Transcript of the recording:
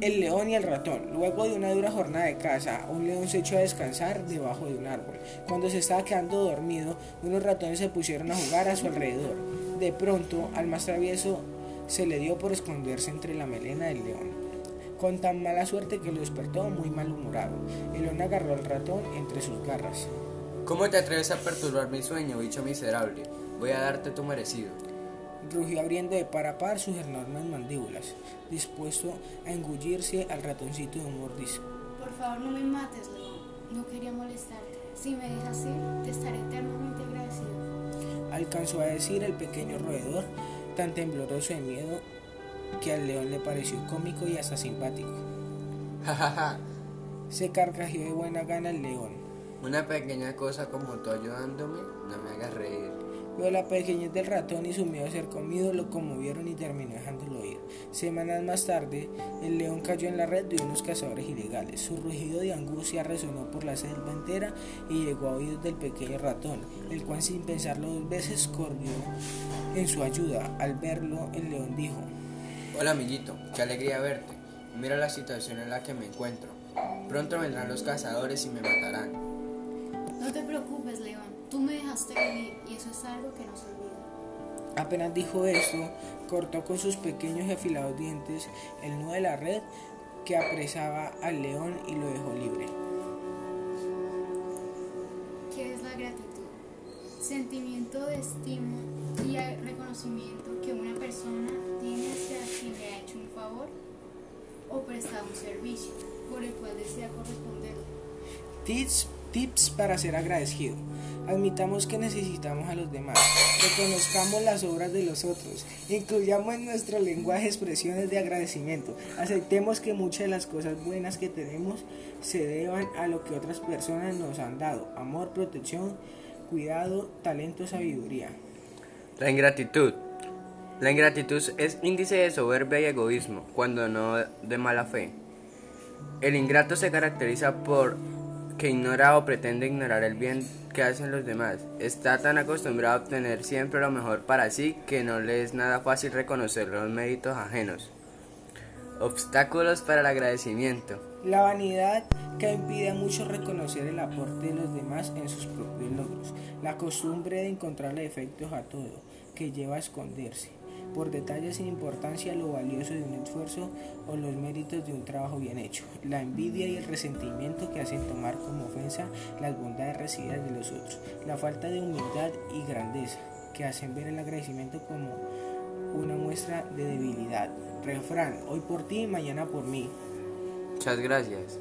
El león y el ratón. Luego de una dura jornada de caza, un león se echó a descansar debajo de un árbol. Cuando se estaba quedando dormido, unos ratones se pusieron a jugar a su alrededor. De pronto, al más travieso se le dio por esconderse entre la melena del león. Con tan mala suerte que lo despertó muy malhumorado. El león agarró al ratón entre sus garras. ¿Cómo te atreves a perturbar mi sueño, bicho miserable? Voy a darte tu merecido. Rugió abriendo de par a par sus enormes mandíbulas, dispuesto a engullirse al ratoncito de un mordisco. Por favor, no me mates, León. No quería molestarte. Si me dejas ir, te estaré eternamente agradecido. Alcanzó a decir el pequeño roedor, tan tembloroso de miedo que al león le pareció cómico y hasta simpático. Jajaja, Se carcajeó de buena gana el león. una pequeña cosa como tú ayudándome, no me hagas reír. Pero la pequeñez del ratón y su miedo a ser comido lo conmovieron y terminó dejándolo ir. Semanas más tarde, el león cayó en la red de unos cazadores ilegales. Su rugido de angustia resonó por la selva entera y llegó a oídos del pequeño ratón, el cual sin pensarlo dos veces corrió en su ayuda. Al verlo, el león dijo, Hola amiguito, qué alegría verte. Mira la situación en la que me encuentro. Pronto vendrán los cazadores y me matarán. No te preocupes, León. Tú me dejaste vivir y eso es algo que no se olvida. Apenas dijo esto, cortó con sus pequeños y afilados dientes el nudo de la red que apresaba al león y lo dejó libre. ¿Qué es la gratitud? Sentimiento de estima y reconocimiento que una persona tiene hacia quien le ha hecho un favor o prestado un servicio por el cual desea corresponder. Tips, tips para ser agradecido. Admitamos que necesitamos a los demás. Reconozcamos las obras de los otros. Incluyamos en nuestro lenguaje expresiones de agradecimiento. Aceptemos que muchas de las cosas buenas que tenemos se deban a lo que otras personas nos han dado. Amor, protección, cuidado, talento, sabiduría. La ingratitud. La ingratitud es índice de soberbia y egoísmo, cuando no de mala fe. El ingrato se caracteriza por que ignora o pretende ignorar el bien que hacen los demás. Está tan acostumbrado a obtener siempre lo mejor para sí que no le es nada fácil reconocer los méritos ajenos. Obstáculos para el agradecimiento. La vanidad que impide a muchos reconocer el aporte de los demás en sus propios logros. La costumbre de encontrarle defectos a todo, que lleva a esconderse. Por detalles sin importancia lo valioso de un esfuerzo o los méritos de un trabajo bien hecho. La envidia y el resentimiento que hacen tomar como ofensa las bondades recibidas de los otros. La falta de humildad y grandeza que hacen ver el agradecimiento como una muestra de debilidad. Refrán, hoy por ti, mañana por mí. Muchas gracias.